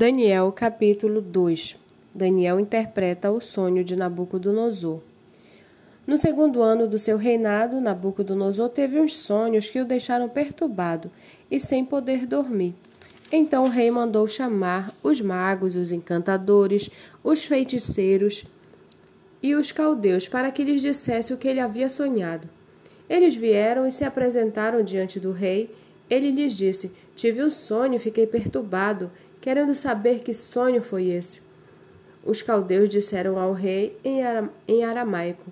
Daniel capítulo 2 Daniel interpreta o sonho de Nabucodonosor. No segundo ano do seu reinado, Nabucodonosor teve uns sonhos que o deixaram perturbado e sem poder dormir. Então o rei mandou chamar os magos, os encantadores, os feiticeiros e os caldeus para que lhes dissesse o que ele havia sonhado. Eles vieram e se apresentaram diante do rei. Ele lhes disse: Tive um sonho e fiquei perturbado querendo saber que sonho foi esse. Os caldeus disseram ao rei em aramaico: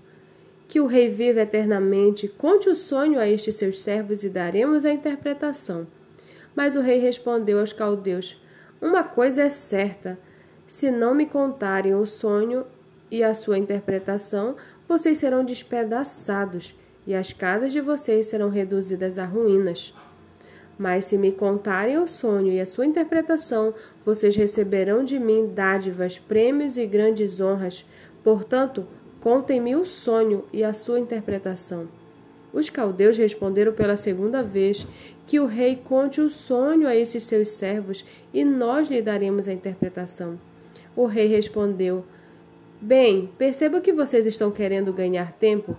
Que o rei vive eternamente, conte o sonho a estes seus servos e daremos a interpretação. Mas o rei respondeu aos caldeus: Uma coisa é certa: se não me contarem o sonho e a sua interpretação, vocês serão despedaçados e as casas de vocês serão reduzidas a ruínas. Mas se me contarem o sonho e a sua interpretação, vocês receberão de mim dádivas, prêmios e grandes honras. Portanto, contem-me o sonho e a sua interpretação. Os caldeus responderam pela segunda vez que o rei conte o sonho a esses seus servos e nós lhe daremos a interpretação. O rei respondeu: Bem, percebo que vocês estão querendo ganhar tempo,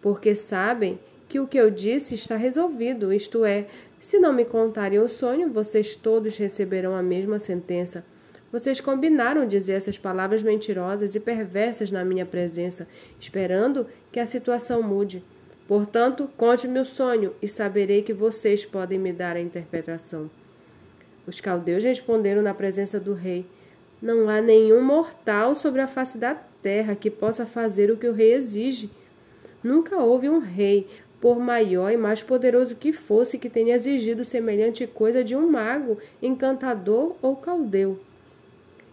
porque sabem que o que eu disse está resolvido, isto é, se não me contarem o sonho, vocês todos receberão a mesma sentença. Vocês combinaram dizer essas palavras mentirosas e perversas na minha presença, esperando que a situação mude. Portanto, conte-me o sonho e saberei que vocês podem me dar a interpretação. Os caldeus responderam na presença do rei: Não há nenhum mortal sobre a face da terra que possa fazer o que o rei exige. Nunca houve um rei por maior e mais poderoso que fosse, que tenha exigido semelhante coisa de um mago, encantador ou caldeu.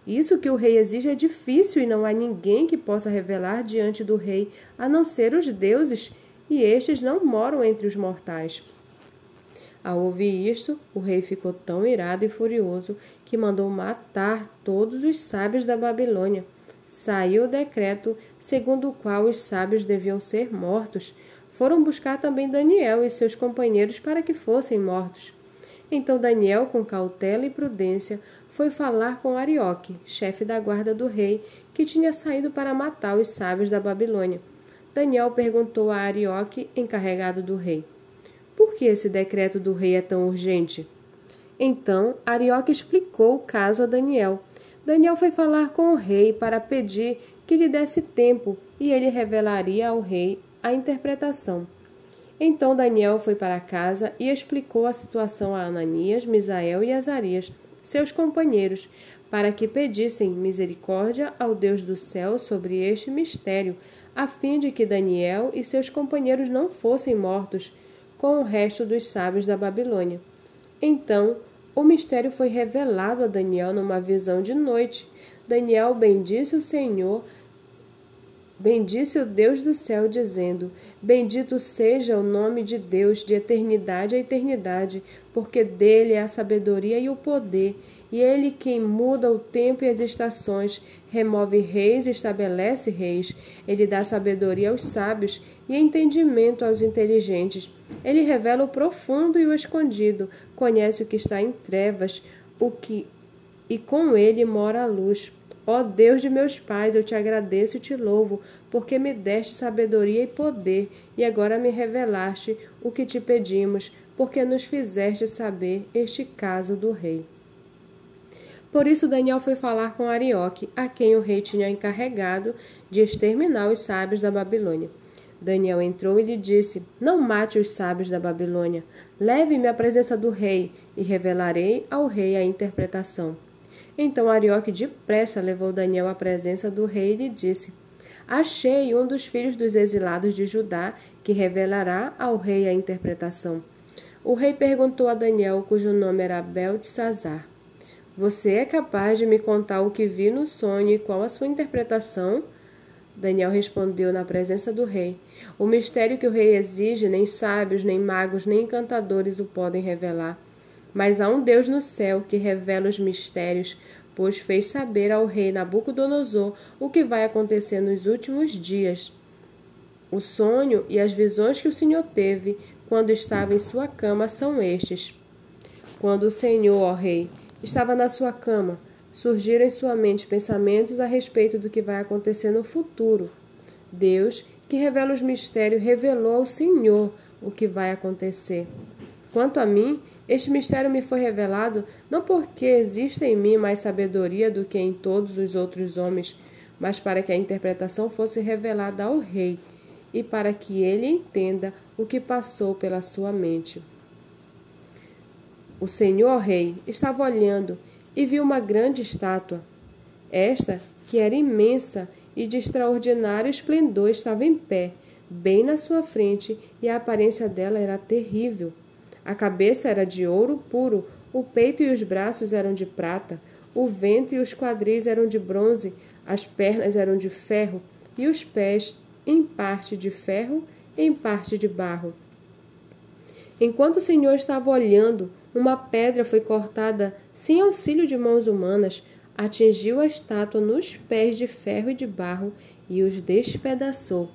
Isso que o rei exige é difícil e não há ninguém que possa revelar diante do rei, a não ser os deuses, e estes não moram entre os mortais. Ao ouvir isto, o rei ficou tão irado e furioso que mandou matar todos os sábios da Babilônia. Saiu o decreto segundo o qual os sábios deviam ser mortos, foram buscar também Daniel e seus companheiros para que fossem mortos. Então Daniel, com cautela e prudência, foi falar com Arioque, chefe da guarda do rei, que tinha saído para matar os sábios da Babilônia. Daniel perguntou a Arioque, encarregado do rei: Por que esse decreto do rei é tão urgente? Então Arioque explicou o caso a Daniel. Daniel foi falar com o rei para pedir que lhe desse tempo e ele revelaria ao rei a interpretação. Então Daniel foi para casa e explicou a situação a Ananias, Misael e Azarias, seus companheiros, para que pedissem misericórdia ao Deus do céu sobre este mistério, a fim de que Daniel e seus companheiros não fossem mortos com o resto dos sábios da Babilônia. Então, o mistério foi revelado a Daniel numa visão de noite. Daniel bendisse o Senhor, Bendisse o Deus do céu, dizendo: Bendito seja o nome de Deus de eternidade a eternidade, porque dele é a sabedoria e o poder, e ele quem muda o tempo e as estações, remove reis e estabelece reis. Ele dá sabedoria aos sábios e entendimento aos inteligentes. Ele revela o profundo e o escondido, conhece o que está em trevas, o que e com ele mora a luz. Ó Deus de meus pais, eu te agradeço e te louvo, porque me deste sabedoria e poder, e agora me revelaste o que te pedimos, porque nos fizeste saber este caso do rei. Por isso Daniel foi falar com Arioque, a quem o rei tinha encarregado de exterminar os sábios da Babilônia. Daniel entrou e lhe disse: Não mate os sábios da Babilônia. Leve-me à presença do rei, e revelarei ao rei a interpretação. Então Arioque depressa levou Daniel à presença do rei e lhe disse: Achei um dos filhos dos exilados de Judá que revelará ao rei a interpretação. O rei perguntou a Daniel, cujo nome era Beltesazar: Você é capaz de me contar o que vi no sonho e qual a sua interpretação? Daniel respondeu na presença do rei: O mistério que o rei exige, nem sábios, nem magos, nem encantadores o podem revelar. Mas há um Deus no céu que revela os mistérios, pois fez saber ao rei Nabucodonosor o que vai acontecer nos últimos dias. O sonho e as visões que o Senhor teve quando estava em sua cama são estes. Quando o Senhor, ó rei, estava na sua cama, surgiram em sua mente pensamentos a respeito do que vai acontecer no futuro. Deus, que revela os mistérios, revelou ao Senhor o que vai acontecer. Quanto a mim, este mistério me foi revelado não porque existe em mim mais sabedoria do que em todos os outros homens, mas para que a interpretação fosse revelada ao rei e para que ele entenda o que passou pela sua mente. O senhor rei estava olhando e viu uma grande estátua. Esta, que era imensa e de extraordinário esplendor, estava em pé, bem na sua frente, e a aparência dela era terrível. A cabeça era de ouro puro, o peito e os braços eram de prata, o ventre e os quadris eram de bronze, as pernas eram de ferro e os pés em parte de ferro, em parte de barro. Enquanto o Senhor estava olhando, uma pedra foi cortada sem auxílio de mãos humanas, atingiu a estátua nos pés de ferro e de barro e os despedaçou.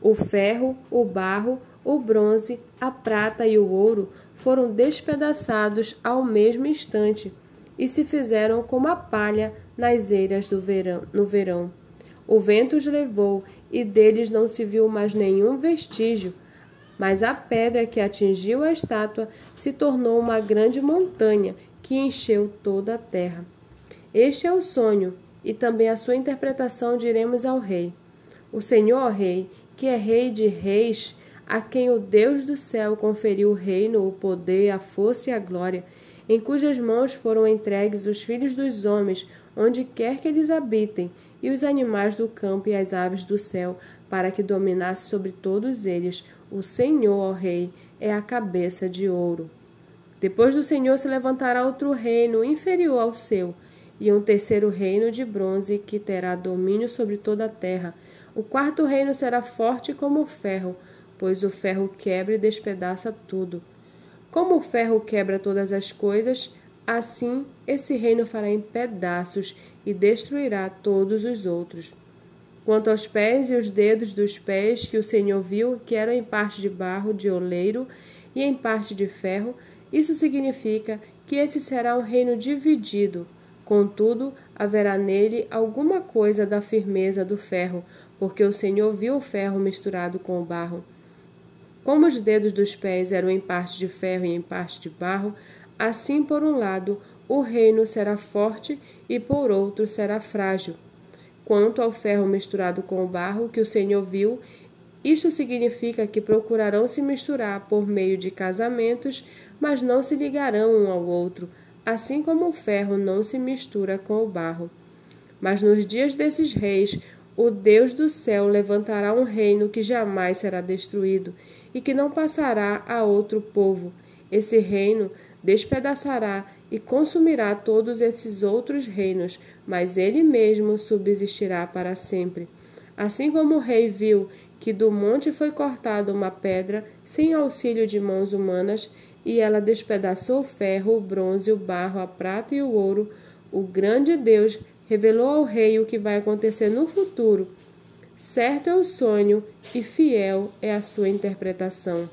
O ferro, o barro, o bronze, a prata e o ouro foram despedaçados ao mesmo instante e se fizeram como a palha nas eiras do verão, no verão. O vento os levou e deles não se viu mais nenhum vestígio, mas a pedra que atingiu a estátua se tornou uma grande montanha que encheu toda a terra. Este é o sonho, e também a sua interpretação diremos ao rei. O Senhor Rei, que é Rei de Reis, a quem o Deus do céu conferiu o reino, o poder, a força e a glória, em cujas mãos foram entregues os filhos dos homens, onde quer que eles habitem, e os animais do campo e as aves do céu, para que dominasse sobre todos eles. O Senhor, ó Rei, é a cabeça de ouro. Depois do Senhor se levantará outro reino inferior ao seu, e um terceiro reino de bronze que terá domínio sobre toda a terra. O quarto reino será forte como o ferro pois o ferro quebra e despedaça tudo. Como o ferro quebra todas as coisas, assim esse reino fará em pedaços e destruirá todos os outros. Quanto aos pés e os dedos dos pés que o Senhor viu, que eram em parte de barro de oleiro e em parte de ferro, isso significa que esse será um reino dividido. Contudo, haverá nele alguma coisa da firmeza do ferro, porque o Senhor viu o ferro misturado com o barro. Como os dedos dos pés eram em parte de ferro e em parte de barro, assim por um lado o reino será forte e por outro será frágil. Quanto ao ferro misturado com o barro que o Senhor viu, isto significa que procurarão se misturar por meio de casamentos, mas não se ligarão um ao outro, assim como o ferro não se mistura com o barro. Mas nos dias desses reis, o Deus do céu levantará um reino que jamais será destruído e que não passará a outro povo. Esse reino despedaçará e consumirá todos esses outros reinos, mas ele mesmo subsistirá para sempre. Assim como o rei viu que do monte foi cortada uma pedra sem auxílio de mãos humanas, e ela despedaçou o ferro, o bronze, o barro, a prata e o ouro, o grande Deus revelou ao rei o que vai acontecer no futuro Certo é o sonho e fiel é a sua interpretação.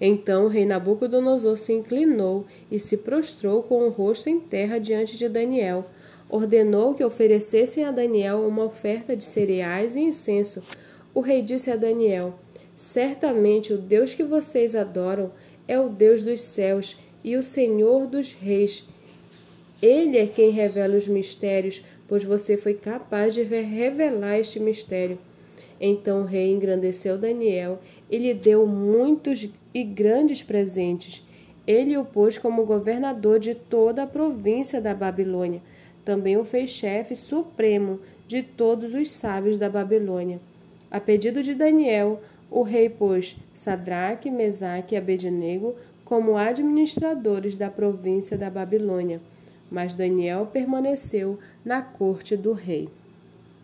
Então o rei Nabucodonosor se inclinou e se prostrou com o rosto em terra diante de Daniel. Ordenou que oferecessem a Daniel uma oferta de cereais e incenso. O rei disse a Daniel: Certamente o Deus que vocês adoram é o Deus dos céus e o Senhor dos reis. Ele é quem revela os mistérios pois você foi capaz de revelar este mistério. Então o rei engrandeceu Daniel e lhe deu muitos e grandes presentes. Ele o pôs como governador de toda a província da Babilônia. Também o fez chefe supremo de todos os sábios da Babilônia. A pedido de Daniel, o rei pôs Sadraque, Mesaque e Abednego como administradores da província da Babilônia mas Daniel permaneceu na corte do rei.